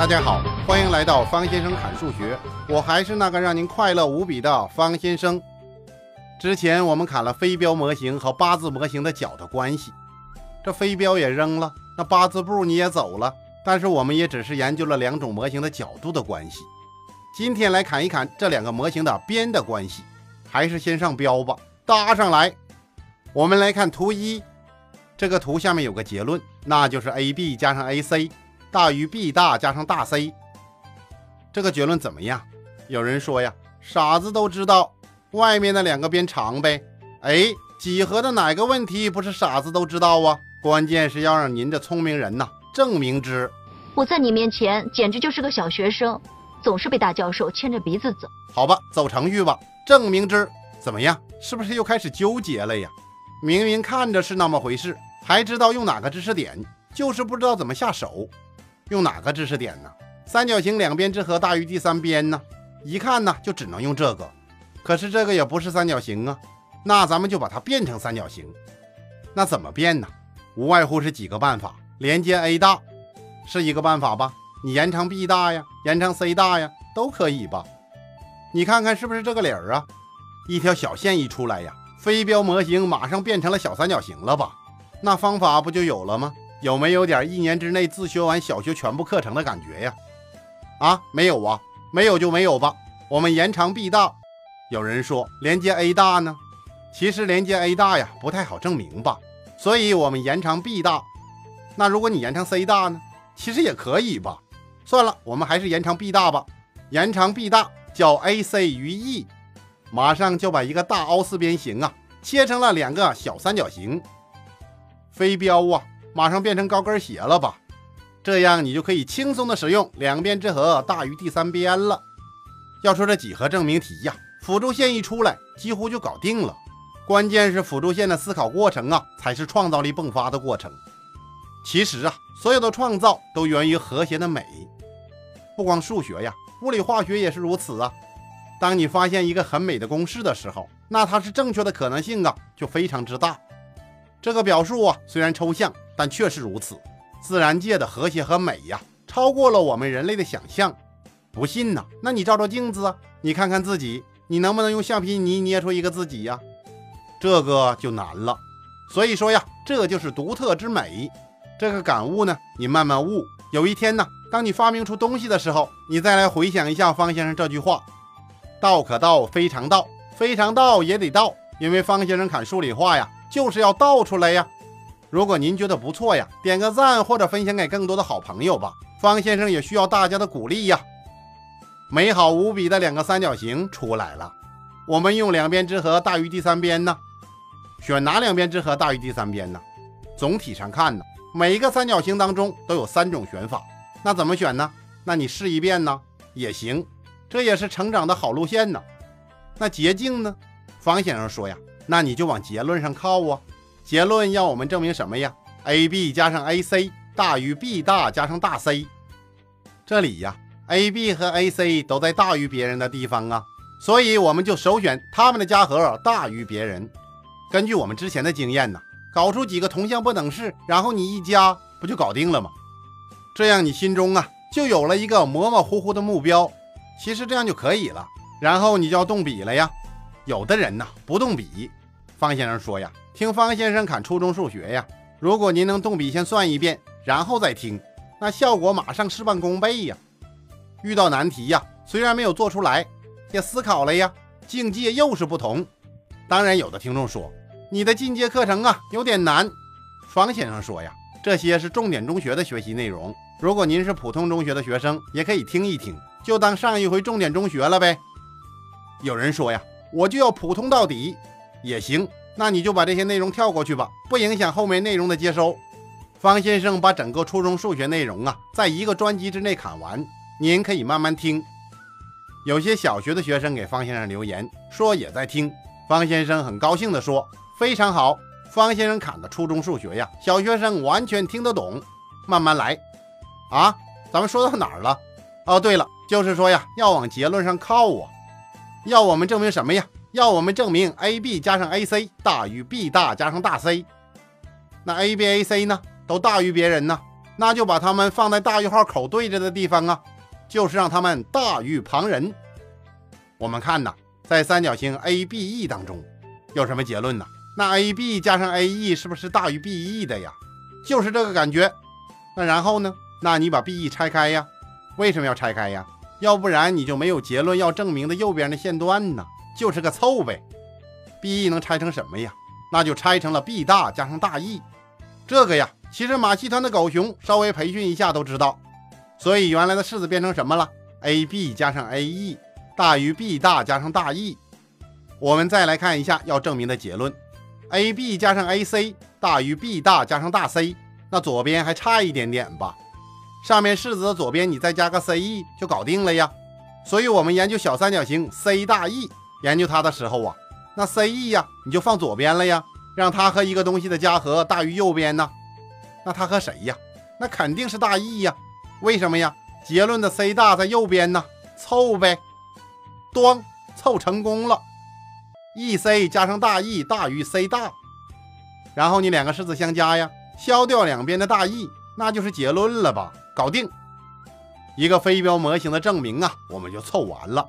大家好，欢迎来到方先生侃数学，我还是那个让您快乐无比的方先生。之前我们砍了飞镖模型和八字模型的角的关系，这飞镖也扔了，那八字步你也走了，但是我们也只是研究了两种模型的角度的关系。今天来砍一砍这两个模型的边的关系，还是先上标吧，搭上来。我们来看图一，这个图下面有个结论，那就是 AB 加上 AC 大于 B 大加上大 C。这个结论怎么样？有人说呀，傻子都知道。外面的两个边长呗，哎，几何的哪个问题不是傻子都知道啊？关键是要让您这聪明人呐证明之。我在你面前简直就是个小学生，总是被大教授牵着鼻子走。好吧，走程序吧，证明之怎么样？是不是又开始纠结了呀？明明看着是那么回事，还知道用哪个知识点，就是不知道怎么下手。用哪个知识点呢？三角形两边之和大于第三边呢？一看呢，就只能用这个。可是这个也不是三角形啊，那咱们就把它变成三角形。那怎么变呢？无外乎是几个办法。连接 A 大是一个办法吧？你延长 B 大呀，延长 C 大呀，都可以吧？你看看是不是这个理儿啊？一条小线一出来呀，飞镖模型马上变成了小三角形了吧？那方法不就有了吗？有没有点一年之内自学完小学全部课程的感觉呀？啊，没有啊，没有就没有吧。我们延长 B 大。有人说连接 A 大呢，其实连接 A 大呀不太好证明吧，所以我们延长 B 大。那如果你延长 C 大呢，其实也可以吧。算了，我们还是延长 B 大吧。延长 B 大叫 AC 于 E，马上就把一个大凹四边形啊切成了两个小三角形。飞镖啊，马上变成高跟鞋了吧？这样你就可以轻松的使用两边之和大于第三边了。要说这几何证明题呀。辅助线一出来，几乎就搞定了。关键是辅助线的思考过程啊，才是创造力迸发的过程。其实啊，所有的创造都源于和谐的美。不光数学呀，物理化学也是如此啊。当你发现一个很美的公式的时候，那它是正确的可能性啊，就非常之大。这个表述啊，虽然抽象，但确实如此。自然界的和谐和美呀，超过了我们人类的想象。不信呢？那你照照镜子啊，你看看自己。你能不能用橡皮泥捏出一个自己呀？这个就难了。所以说呀，这就是独特之美。这个感悟呢，你慢慢悟。有一天呢，当你发明出东西的时候，你再来回想一下方先生这句话：“道可道，非常道；非常道也得道。”因为方先生砍数理化呀，就是要道出来呀。如果您觉得不错呀，点个赞或者分享给更多的好朋友吧。方先生也需要大家的鼓励呀。美好无比的两个三角形出来了，我们用两边之和大于第三边呢？选哪两边之和大于第三边呢？总体上看呢，每一个三角形当中都有三种选法，那怎么选呢？那你试一遍呢也行，这也是成长的好路线呢。那捷径呢？方先生说呀，那你就往结论上靠啊。结论要我们证明什么呀？AB 加上 AC 大于 B 大加上大 C，这里呀。A、B 和 A、C 都在大于别人的地方啊，所以我们就首选它们的加和大于别人。根据我们之前的经验呢，搞出几个同向不等式，然后你一加，不就搞定了吗？这样你心中啊就有了一个模模糊糊的目标。其实这样就可以了，然后你就要动笔了呀。有的人呢不动笔，方先生说呀，听方先生侃初中数学呀，如果您能动笔先算一遍，然后再听，那效果马上事半功倍呀。遇到难题呀，虽然没有做出来，也思考了呀，境界又是不同。当然，有的听众说你的进阶课程啊有点难。方先生说呀，这些是重点中学的学习内容，如果您是普通中学的学生，也可以听一听，就当上一回重点中学了呗。有人说呀，我就要普通到底，也行，那你就把这些内容跳过去吧，不影响后面内容的接收。方先生把整个初中数学内容啊，在一个专辑之内砍完。您可以慢慢听。有些小学的学生给方先生留言说也在听，方先生很高兴地说：“非常好，方先生砍的初中数学呀，小学生完全听得懂。慢慢来。”啊，咱们说到哪儿了？哦，对了，就是说呀，要往结论上靠啊。要我们证明什么呀？要我们证明 AB 加上 AC 大于 B 大加上大 C。那 AB、AC 呢，都大于别人呢？那就把它们放在大于号口对着的地方啊，就是让它们大于旁人。我们看呐，在三角形 ABE 当中有什么结论呢？那 AB 加上 AE 是不是大于 BE 的呀？就是这个感觉。那然后呢？那你把 BE 拆开呀？为什么要拆开呀？要不然你就没有结论要证明的右边的线段呢，就是个凑呗。BE 能拆成什么呀？那就拆成了 B 大加上大 E。这个呀，其实马戏团的狗熊稍微培训一下都知道。所以原来的式子变成什么了？AB 加上 AE 大于 B 大加上大 E。我们再来看一下要证明的结论。AB 加上 AC 大于 B 大加上大 C，那左边还差一点点吧？上面式子的左边你再加个 CE 就搞定了呀。所以我们研究小三角形 C 大 E，研究它的时候啊，那 CE 呀你就放左边了呀，让它和一个东西的加和大于右边呢。那它和谁呀？那肯定是大 E 呀。为什么呀？结论的 C 大在右边呢，凑呗。端凑成功了。e c 加上大 E 大于 c 大，然后你两个式子相加呀，消掉两边的大 E，那就是结论了吧？搞定，一个飞镖模型的证明啊，我们就凑完了。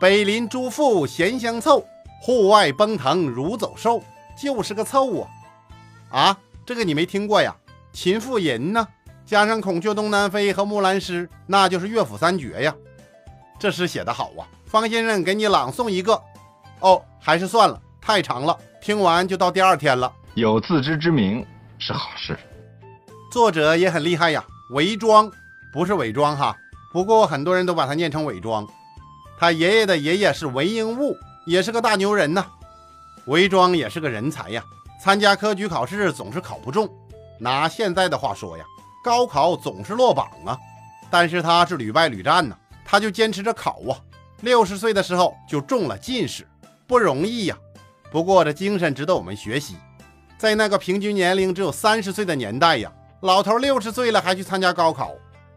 北邻朱妇闲相凑，户外奔腾如走兽，就是个凑啊！啊，这个你没听过呀？秦妇吟呢，加上孔雀东南飞和木兰诗，那就是乐府三绝呀。这诗写得好啊，方先生给你朗诵一个。哦，还是算了，太长了，听完就到第二天了。有自知之明是好事。作者也很厉害呀，伪装不是伪装哈，不过很多人都把它念成伪装。他爷爷的爷爷是韦应物，也是个大牛人呐。韦庄也是个人才呀，参加科举考试总是考不中，拿现在的话说呀，高考总是落榜啊。但是他是屡败屡战呢，他就坚持着考啊。六十岁的时候就中了进士。不容易呀，不过这精神值得我们学习。在那个平均年龄只有三十岁的年代呀，老头六十岁了还去参加高考，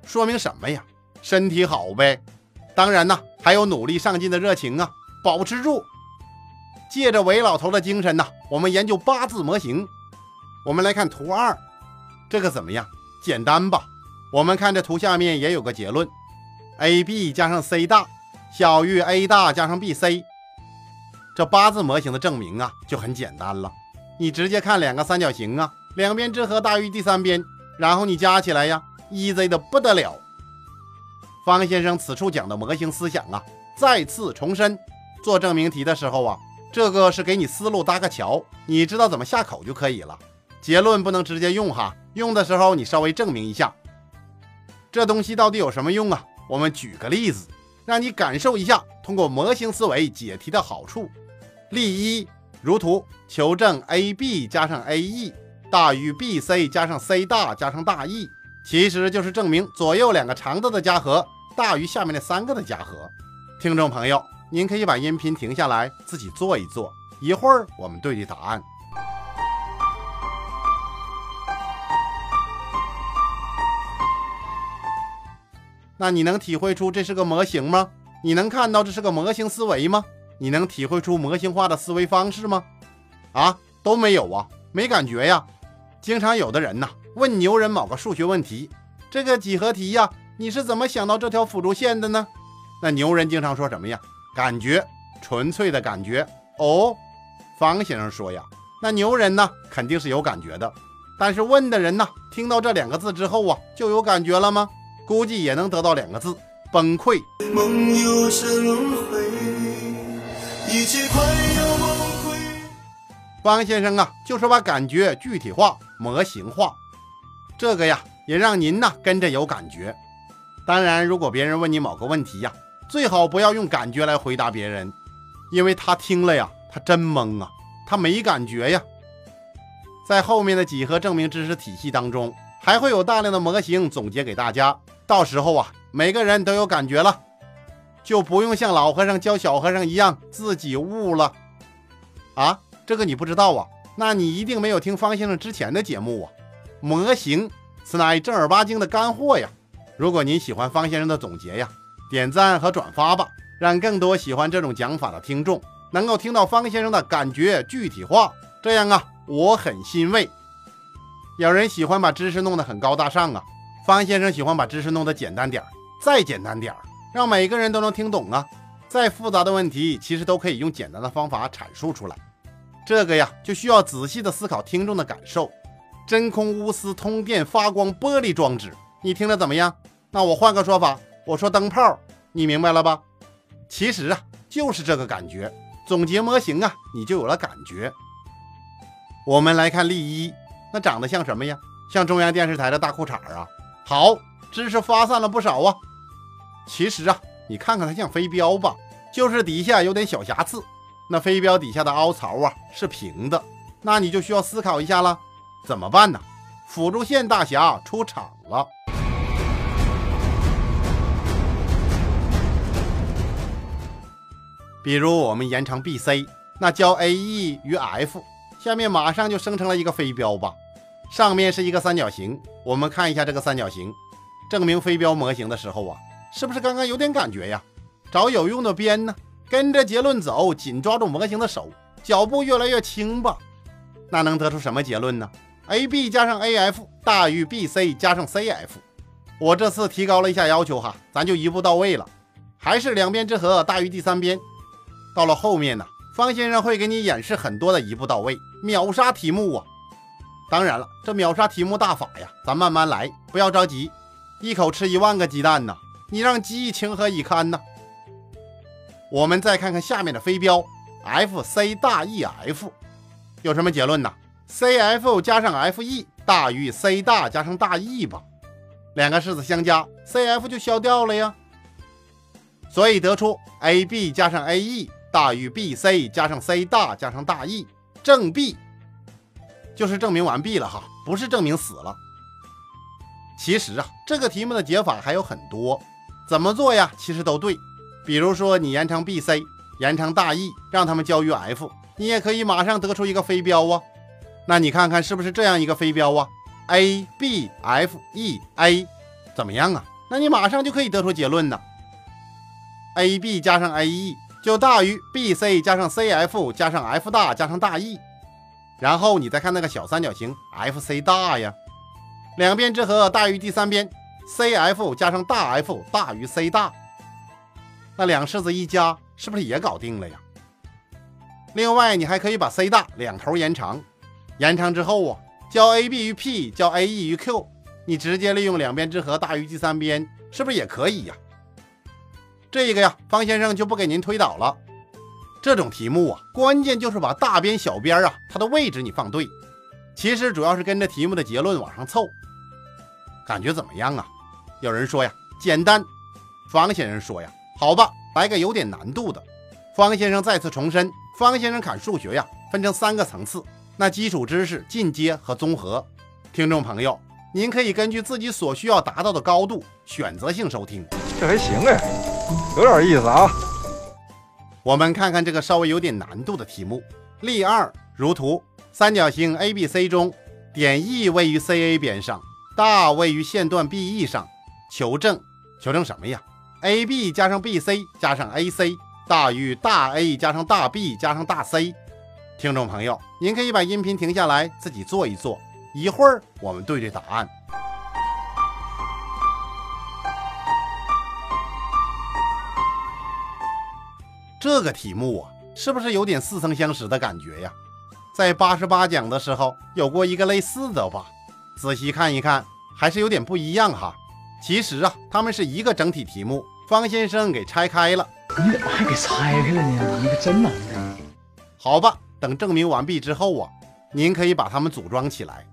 说明什么呀？身体好呗。当然呢，还有努力上进的热情啊，保持住。借着韦老头的精神呢，我们研究八字模型。我们来看图二，这个怎么样？简单吧？我们看这图下面也有个结论：AB 加上 C 大小于 A 大加上 BC。这八字模型的证明啊，就很简单了。你直接看两个三角形啊，两边之和大于第三边，然后你加起来呀，easy 的不得了。方先生此处讲的模型思想啊，再次重申。做证明题的时候啊，这个是给你思路搭个桥，你知道怎么下口就可以了。结论不能直接用哈，用的时候你稍微证明一下。这东西到底有什么用啊？我们举个例子，让你感受一下通过模型思维解题的好处。例一，如图求证 AB 加上 AE 大于 BC 加上 C 大加上大 E，其实就是证明左右两个长度的加和大于下面那三个的加和。听众朋友，您可以把音频停下来自己做一做，一会儿我们对对答案。那你能体会出这是个模型吗？你能看到这是个模型思维吗？你能体会出模型化的思维方式吗？啊，都没有啊，没感觉呀。经常有的人呐问牛人某个数学问题，这个几何题呀，你是怎么想到这条辅助线的呢？那牛人经常说什么呀？感觉，纯粹的感觉。哦，方先生说呀，那牛人呢肯定是有感觉的，但是问的人呢听到这两个字之后啊，就有感觉了吗？估计也能得到两个字：崩溃。梦又是轮回。一切快要崩溃。方先生啊，就是把感觉具体化、模型化，这个呀，也让您呐跟着有感觉。当然，如果别人问你某个问题呀，最好不要用感觉来回答别人，因为他听了呀，他真懵啊，他没感觉呀。在后面的几何证明知识体系当中，还会有大量的模型总结给大家，到时候啊，每个人都有感觉了。就不用像老和尚教小和尚一样自己悟了啊！这个你不知道啊？那你一定没有听方先生之前的节目啊！模型此乃正儿八经的干货呀！如果您喜欢方先生的总结呀，点赞和转发吧，让更多喜欢这种讲法的听众能够听到方先生的感觉具体化。这样啊，我很欣慰。有人喜欢把知识弄得很高大上啊，方先生喜欢把知识弄得简单点儿，再简单点儿，让每个人都能听懂啊。再复杂的问题，其实都可以用简单的方法阐述出来。这个呀，就需要仔细的思考听众的感受。真空钨丝通电发光玻璃装置，你听着怎么样？那我换个说法，我说灯泡，你明白了吧？其实啊，就是这个感觉。总结模型啊，你就有了感觉。我们来看例一，那长得像什么呀？像中央电视台的大裤衩啊。好，知识发散了不少啊。其实啊，你看看它像飞镖吧，就是底下有点小瑕疵。那飞镖底下的凹槽啊是平的，那你就需要思考一下了，怎么办呢？辅助线大侠出场了。比如我们延长 BC，那交 AE 与 F，下面马上就生成了一个飞镖吧。上面是一个三角形，我们看一下这个三角形，证明飞镖模型的时候啊，是不是刚刚有点感觉呀？找有用的边呢？跟着结论走，紧抓住模型的手，脚步越来越轻吧。那能得出什么结论呢？AB 加上 AF 大于 BC 加上 CF。我这次提高了一下要求哈，咱就一步到位了，还是两边之和大于第三边。到了后面呢，方先生会给你演示很多的一步到位秒杀题目啊。当然了，这秒杀题目大法呀，咱慢慢来，不要着急，一口吃一万个鸡蛋呢，你让鸡情何以堪呢？我们再看看下面的飞镖，F C 大 E F 有什么结论呢？C F 加上 F E 大于 C 大加上大 E 吧，两个式子相加，C F 就消掉了呀。所以得出 A B 加上 A E 大于 B C 加上 C 大加上大 E，证 B 就是证明完毕了哈，不是证明死了。其实啊，这个题目的解法还有很多，怎么做呀？其实都对。比如说，你延长 B、C，延长大 E，让他们交于 F，你也可以马上得出一个飞镖啊。那你看看是不是这样一个飞镖啊？A、B、F、E、A，怎么样啊？那你马上就可以得出结论呢。A、B 加上 A、E 就大于 B、C 加上 C、F 加上 F 大加上大 E。然后你再看那个小三角形 F、C 大呀，两边之和大于第三边，C、F 加上大 F 大于 C 大。那两式子一加，是不是也搞定了呀？另外，你还可以把 C 大两头延长，延长之后啊，交 AB 于 P，交 AE 于 Q，你直接利用两边之和大于第三边，是不是也可以呀？这个呀，方先生就不给您推导了。这种题目啊，关键就是把大边、小边啊，它的位置你放对。其实主要是跟着题目的结论往上凑。感觉怎么样啊？有人说呀，简单。方先生说呀。好吧，来个有点难度的。方先生再次重申，方先生砍数学呀，分成三个层次，那基础知识、进阶和综合。听众朋友，您可以根据自己所需要达到的高度，选择性收听。这还行哎，有点意思啊。我们看看这个稍微有点难度的题目。例二，如图，三角形 ABC 中，点 E 位于 CA 边上，大位于线段 BE 上，求证，求证什么呀？A B 加上 B C 加上 A C 大于大 A 加上大 B 加上大 C。听众朋友，您可以把音频停下来，自己做一做。一会儿我们对对答案。这个题目啊，是不是有点似曾相识的感觉呀？在八十八讲的时候有过一个类似的吧？仔细看一看，还是有点不一样哈。其实啊，他们是一个整体题目。方先生给拆开了，你怎么还给拆开了呢？你可真难看。好吧，等证明完毕之后啊，您可以把它们组装起来。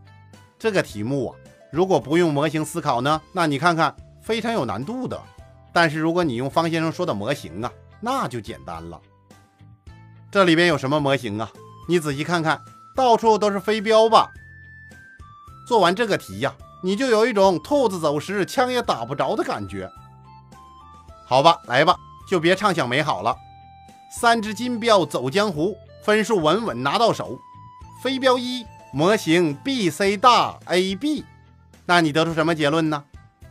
这个题目啊，如果不用模型思考呢，那你看看非常有难度的。但是如果你用方先生说的模型啊，那就简单了。这里边有什么模型啊？你仔细看看，到处都是飞镖吧。做完这个题呀，你就有一种兔子走时枪也打不着的感觉。好吧，来吧，就别畅想美好了。三只金镖走江湖，分数稳稳拿到手。飞镖一模型 B C 大 A B，那你得出什么结论呢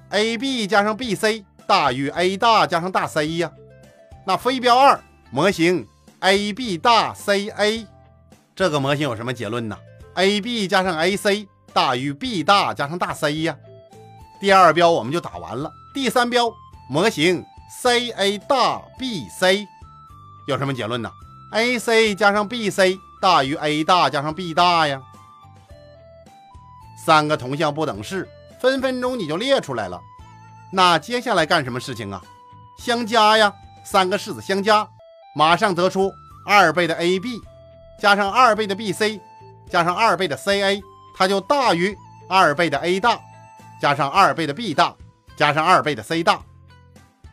？A B 加上 B C 大于 A 大加上大 C 呀。那飞镖二模型 A B 大 C A，这个模型有什么结论呢？A B 加上 A C 大于 B 大加上大 C 呀。第二标我们就打完了。第三标模型 CA 大 BC 有什么结论呢？AC 加上 BC 大于 A 大加上 B 大呀。三个同向不等式，分分钟你就列出来了。那接下来干什么事情啊？相加呀，三个式子相加，马上得出二倍的 AB 加上二倍的 BC 加上二倍的 CA，它就大于二倍的 A 大加上二倍的 B 大加上二倍的 C 大。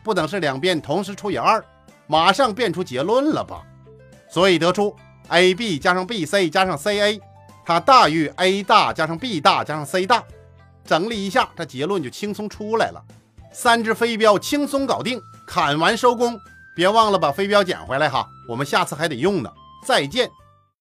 不等式两边同时除以二，马上变出结论了吧？所以得出 AB 加上 BC 加上 CA，它大于 A 大加上 B 大加上 C 大。整理一下，这结论就轻松出来了。三只飞镖轻松搞定，砍完收工。别忘了把飞镖捡回来哈，我们下次还得用呢。再见。